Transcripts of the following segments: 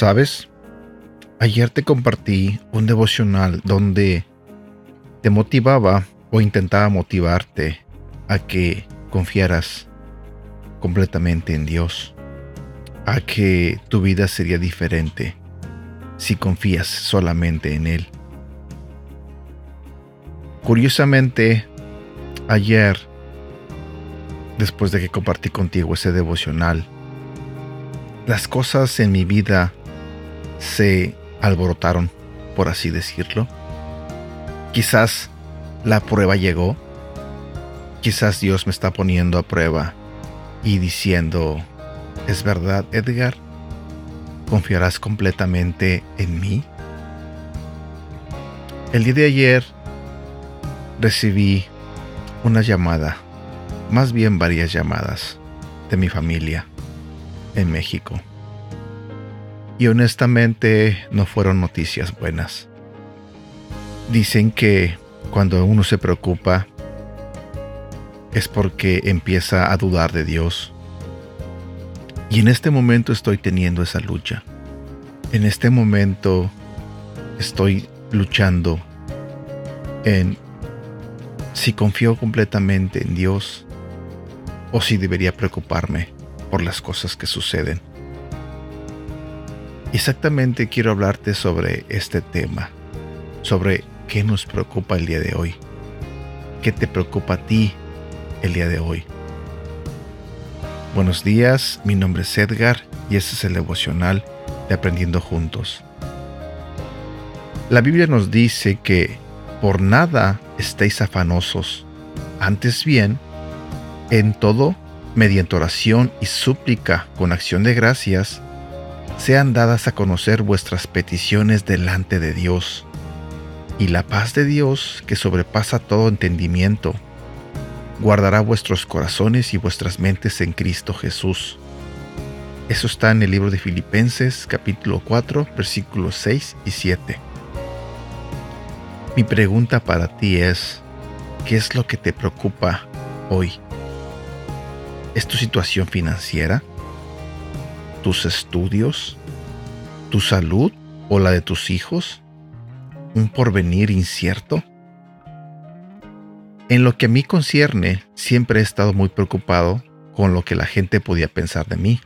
¿Sabes? Ayer te compartí un devocional donde te motivaba o intentaba motivarte a que confiaras completamente en Dios, a que tu vida sería diferente si confías solamente en Él. Curiosamente, ayer, después de que compartí contigo ese devocional, las cosas en mi vida se alborotaron, por así decirlo. Quizás la prueba llegó. Quizás Dios me está poniendo a prueba y diciendo, ¿es verdad, Edgar? ¿Confiarás completamente en mí? El día de ayer recibí una llamada, más bien varias llamadas, de mi familia en México y honestamente no fueron noticias buenas. Dicen que cuando uno se preocupa es porque empieza a dudar de Dios. Y en este momento estoy teniendo esa lucha. En este momento estoy luchando en si confío completamente en Dios o si debería preocuparme por las cosas que suceden. Exactamente quiero hablarte sobre este tema, sobre qué nos preocupa el día de hoy, qué te preocupa a ti el día de hoy. Buenos días, mi nombre es Edgar y este es el devocional de Aprendiendo Juntos. La Biblia nos dice que por nada estéis afanosos, antes bien, en todo, mediante oración y súplica con acción de gracias, sean dadas a conocer vuestras peticiones delante de Dios. Y la paz de Dios, que sobrepasa todo entendimiento, guardará vuestros corazones y vuestras mentes en Cristo Jesús. Eso está en el libro de Filipenses capítulo 4 versículos 6 y 7. Mi pregunta para ti es, ¿qué es lo que te preocupa hoy? ¿Es tu situación financiera? tus estudios, tu salud o la de tus hijos, un porvenir incierto. En lo que a mí concierne, siempre he estado muy preocupado con lo que la gente podía pensar de mí.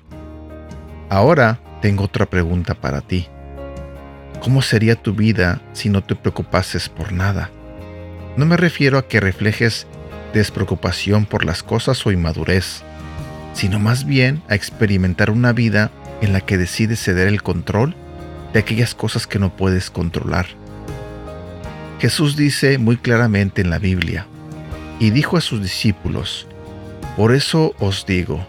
Ahora tengo otra pregunta para ti. ¿Cómo sería tu vida si no te preocupases por nada? No me refiero a que reflejes despreocupación por las cosas o inmadurez sino más bien a experimentar una vida en la que decides ceder el control de aquellas cosas que no puedes controlar. Jesús dice muy claramente en la Biblia, y dijo a sus discípulos, Por eso os digo,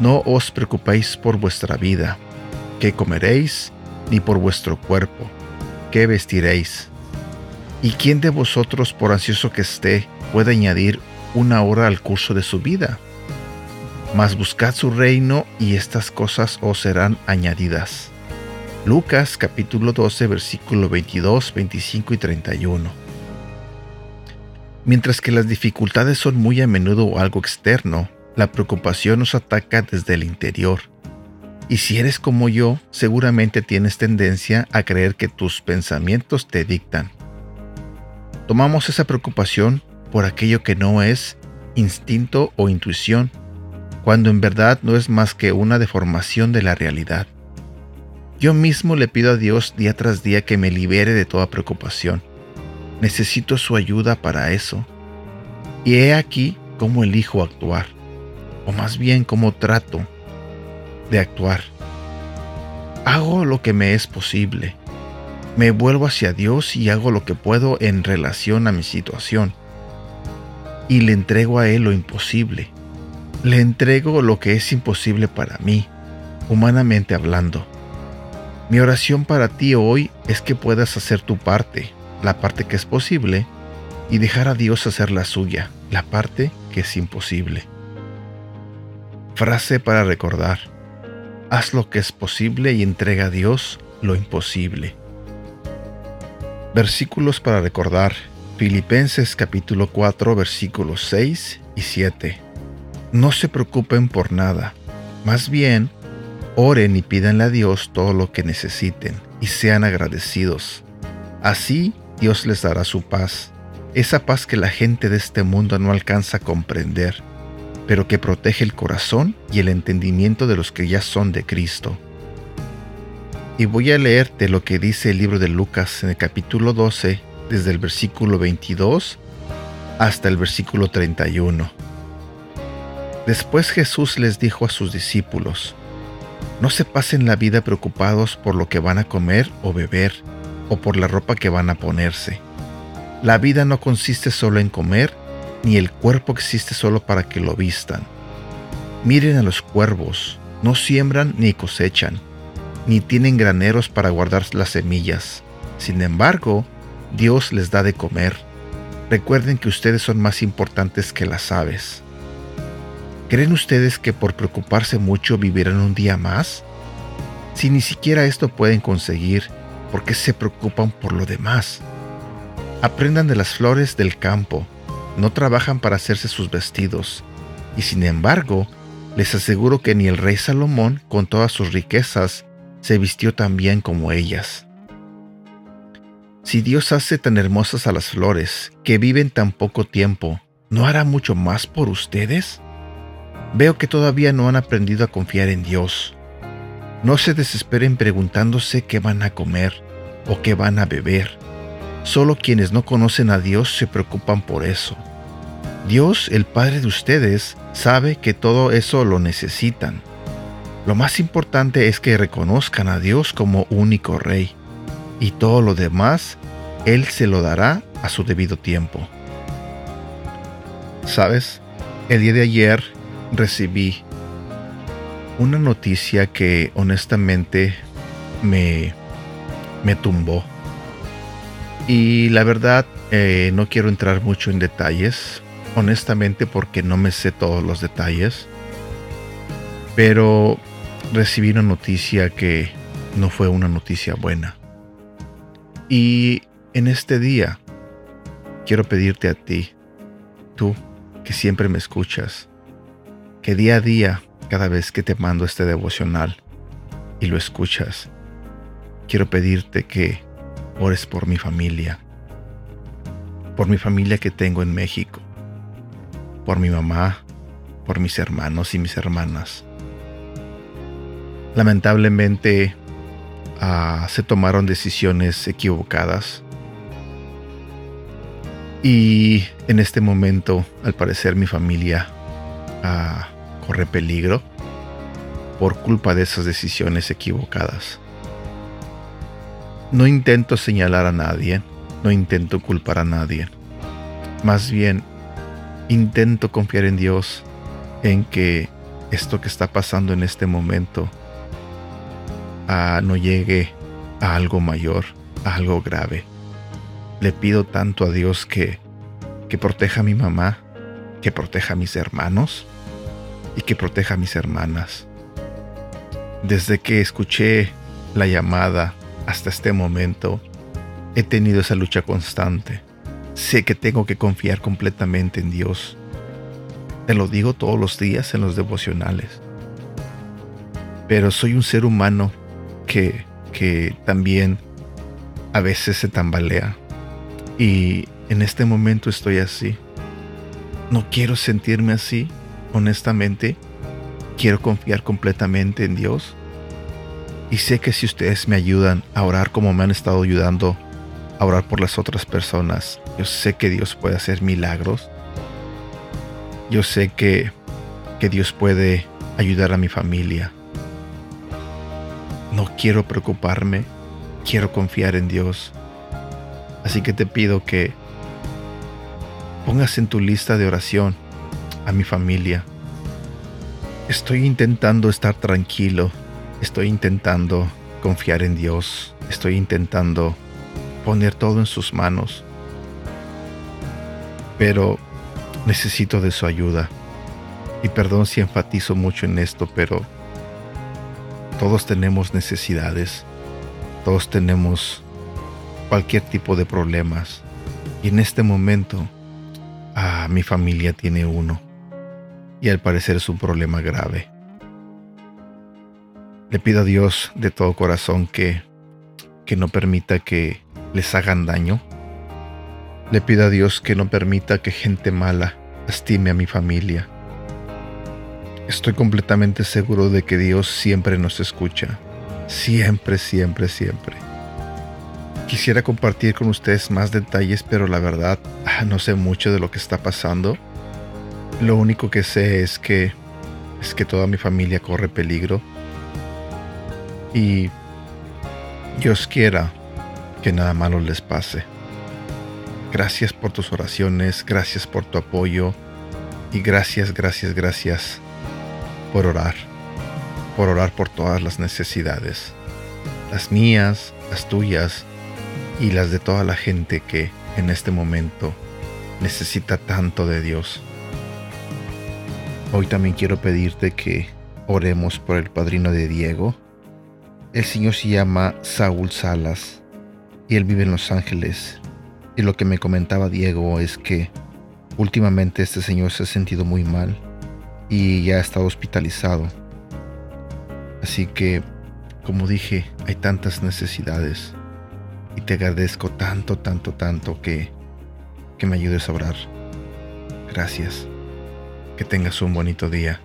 no os preocupéis por vuestra vida, qué comeréis, ni por vuestro cuerpo, qué vestiréis. ¿Y quién de vosotros, por ansioso que esté, puede añadir una hora al curso de su vida? mas buscad su reino y estas cosas os serán añadidas. Lucas capítulo 12 versículo 22, 25 y 31. Mientras que las dificultades son muy a menudo algo externo, la preocupación nos ataca desde el interior. Y si eres como yo, seguramente tienes tendencia a creer que tus pensamientos te dictan. Tomamos esa preocupación por aquello que no es instinto o intuición, cuando en verdad no es más que una deformación de la realidad. Yo mismo le pido a Dios día tras día que me libere de toda preocupación. Necesito su ayuda para eso. Y he aquí cómo elijo actuar, o más bien cómo trato de actuar. Hago lo que me es posible. Me vuelvo hacia Dios y hago lo que puedo en relación a mi situación. Y le entrego a Él lo imposible le entrego lo que es imposible para mí, humanamente hablando. Mi oración para ti hoy es que puedas hacer tu parte, la parte que es posible, y dejar a Dios hacer la suya, la parte que es imposible. Frase para recordar. Haz lo que es posible y entrega a Dios lo imposible. Versículos para recordar. Filipenses capítulo 4 versículos 6 y 7. No se preocupen por nada. Más bien, oren y pídanle a Dios todo lo que necesiten y sean agradecidos. Así Dios les dará su paz, esa paz que la gente de este mundo no alcanza a comprender, pero que protege el corazón y el entendimiento de los que ya son de Cristo. Y voy a leerte lo que dice el libro de Lucas en el capítulo 12, desde el versículo 22 hasta el versículo 31. Después Jesús les dijo a sus discípulos, No se pasen la vida preocupados por lo que van a comer o beber, o por la ropa que van a ponerse. La vida no consiste solo en comer, ni el cuerpo existe solo para que lo vistan. Miren a los cuervos, no siembran ni cosechan, ni tienen graneros para guardar las semillas. Sin embargo, Dios les da de comer. Recuerden que ustedes son más importantes que las aves. ¿Creen ustedes que por preocuparse mucho vivirán un día más? Si ni siquiera esto pueden conseguir, ¿por qué se preocupan por lo demás? Aprendan de las flores del campo, no trabajan para hacerse sus vestidos, y sin embargo, les aseguro que ni el rey Salomón, con todas sus riquezas, se vistió tan bien como ellas. Si Dios hace tan hermosas a las flores, que viven tan poco tiempo, ¿no hará mucho más por ustedes? Veo que todavía no han aprendido a confiar en Dios. No se desesperen preguntándose qué van a comer o qué van a beber. Solo quienes no conocen a Dios se preocupan por eso. Dios, el Padre de ustedes, sabe que todo eso lo necesitan. Lo más importante es que reconozcan a Dios como único Rey, y todo lo demás Él se lo dará a su debido tiempo. ¿Sabes? El día de ayer recibí una noticia que honestamente me, me tumbó. Y la verdad, eh, no quiero entrar mucho en detalles, honestamente porque no me sé todos los detalles. Pero recibí una noticia que no fue una noticia buena. Y en este día quiero pedirte a ti, tú que siempre me escuchas, que día a día cada vez que te mando este devocional y lo escuchas, quiero pedirte que ores por mi familia, por mi familia que tengo en México, por mi mamá, por mis hermanos y mis hermanas. Lamentablemente uh, se tomaron decisiones equivocadas y en este momento, al parecer, mi familia uh, corre peligro por culpa de esas decisiones equivocadas. No intento señalar a nadie, no intento culpar a nadie. Más bien, intento confiar en Dios, en que esto que está pasando en este momento a, no llegue a algo mayor, a algo grave. Le pido tanto a Dios que, que proteja a mi mamá, que proteja a mis hermanos, y que proteja a mis hermanas. Desde que escuché la llamada hasta este momento, he tenido esa lucha constante. Sé que tengo que confiar completamente en Dios. Te lo digo todos los días en los devocionales. Pero soy un ser humano que, que también a veces se tambalea. Y en este momento estoy así. No quiero sentirme así honestamente, quiero confiar completamente en Dios. Y sé que si ustedes me ayudan a orar como me han estado ayudando a orar por las otras personas, yo sé que Dios puede hacer milagros. Yo sé que, que Dios puede ayudar a mi familia. No quiero preocuparme, quiero confiar en Dios. Así que te pido que pongas en tu lista de oración a mi familia. Estoy intentando estar tranquilo, estoy intentando confiar en Dios, estoy intentando poner todo en sus manos, pero necesito de su ayuda. Y perdón si enfatizo mucho en esto, pero todos tenemos necesidades. Todos tenemos cualquier tipo de problemas. Y en este momento, ah, mi familia tiene uno. Y al parecer es un problema grave. Le pido a Dios de todo corazón que, que no permita que les hagan daño. Le pido a Dios que no permita que gente mala lastime a mi familia. Estoy completamente seguro de que Dios siempre nos escucha. Siempre, siempre, siempre. Quisiera compartir con ustedes más detalles, pero la verdad ah, no sé mucho de lo que está pasando. Lo único que sé es que es que toda mi familia corre peligro. Y Dios quiera que nada malo les pase. Gracias por tus oraciones, gracias por tu apoyo y gracias, gracias, gracias por orar, por orar por todas las necesidades, las mías, las tuyas y las de toda la gente que en este momento necesita tanto de Dios. Hoy también quiero pedirte que oremos por el padrino de Diego. El Señor se llama Saúl Salas y él vive en Los Ángeles. Y lo que me comentaba Diego es que últimamente este señor se ha sentido muy mal y ya ha estado hospitalizado. Así que, como dije, hay tantas necesidades y te agradezco tanto, tanto, tanto que, que me ayudes a orar. Gracias. Que tengas un bonito día.